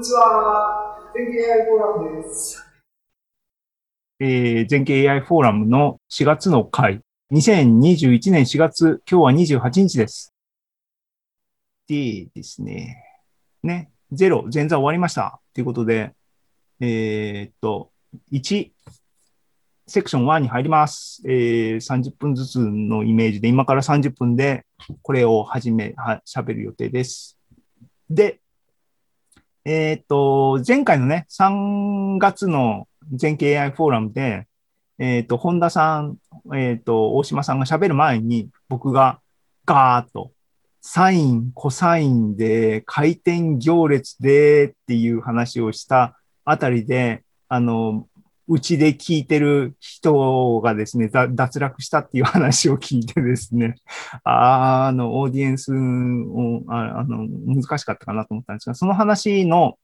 にちは。全景 AI フォーラムです。えー、全景 AI フォーラムの4月の回。2021年4月、今日は28日です。でですね。ね。0、前座終わりました。ということで、えー、っと、1、セクション1に入ります。えー、30分ずつのイメージで、今から30分でこれを始め、は、喋る予定です。で、えっ、と、前回のね、3月の全経 AI フォーラムで、えっ、と、本田さん、えっ、と、大島さんが喋る前に、僕がガーッと、サイン、コサインで、回転行列でっていう話をしたあたりで、あの、うちで聞いてる人がですね、脱落したっていう話を聞いてですね、ああの、オーディエンスをあの難しかったかなと思ったんですが、その話の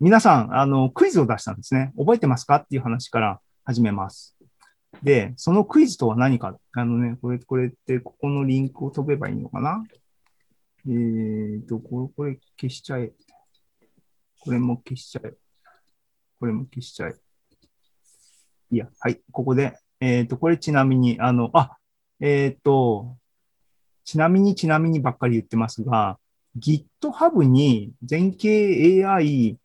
皆さん、あの、クイズを出したんですね。覚えてますかっていう話から始めます。で、そのクイズとは何か、あのね、これ、これって、ここのリンクを飛べばいいのかなえっ、ー、と、これ、これ消しちゃえ。これも消しちゃえ。これも消しちゃえ。いや、はい、ここで、えっ、ー、と、これちなみに、あの、あ、えっ、ー、と、ちなみにちなみにばっかり言ってますが、GitHub に全景 AI、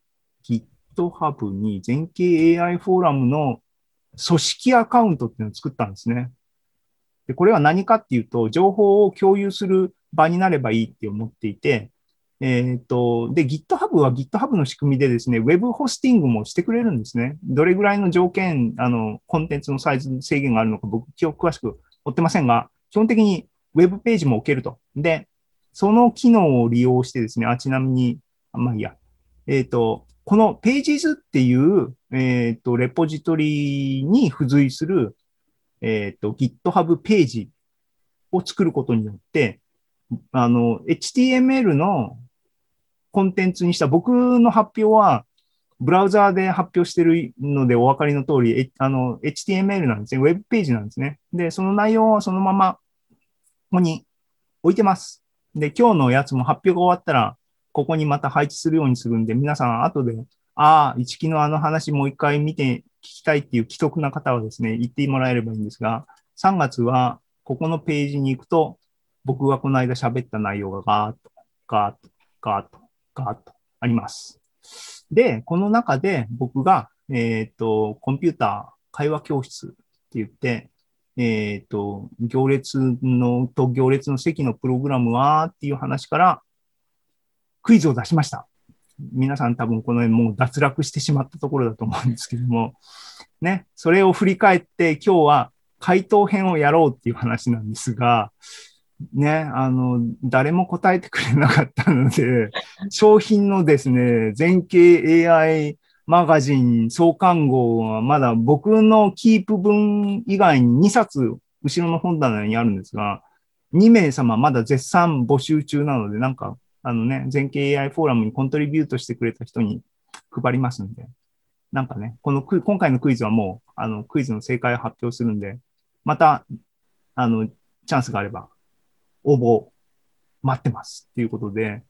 GitHub に全景 AI フォーラムの組織アカウントっていうのを作ったんですね。で、これは何かっていうと、情報を共有する場になればいいって思っていて、えっ、と、で、GitHub は GitHub の仕組みでですね、Web ホスティングもしてくれるんですね。どれぐらいの条件、あの、コンテンツのサイズ制限があるのか僕、記憶詳しく追ってませんが、基本的に Web ページも置けると。で、その機能を利用してですね、あ、ちなみに、あまあいいや。えっ、と、この Pages っていう、えっ、と、レポジトリに付随する、えっ、と、GitHub ページを作ることによって、あの、HTML のコンテンツにした僕の発表は、ブラウザーで発表してるのでお分かりの通り、あの、HTML なんですね。ウェブページなんですね。で、その内容をそのまま、ここに置いてます。で、今日のやつも発表が終わったら、ここにまた配置するようにするんで、皆さん後で、ああ、一木のあの話もう一回見て聞きたいっていう既得な方はですね、言ってもらえればいいんですが、3月はここのページに行くと、僕がこの間喋った内容がガーッと、ガーッと、ガーッとがあります。で、この中で僕が、えっ、ー、と、コンピューター会話教室って言って、えっ、ー、と、行列の、と行列の席のプログラムはっていう話からクイズを出しました。皆さん多分この辺もう脱落してしまったところだと思うんですけども、ね、それを振り返って今日は回答編をやろうっていう話なんですが、ね、あの、誰も答えてくれなかったので、商品のですね、全景 AI マガジン創刊号はまだ僕のキープ分以外に2冊後ろの本棚にあるんですが、2名様まだ絶賛募集中なので、なんか、あのね、全景 AI フォーラムにコントリビュートしてくれた人に配りますんで、なんかね、この今回のクイズはもう、あの、クイズの正解を発表するんで、また、あの、チャンスがあれば応募待ってますっていうことで、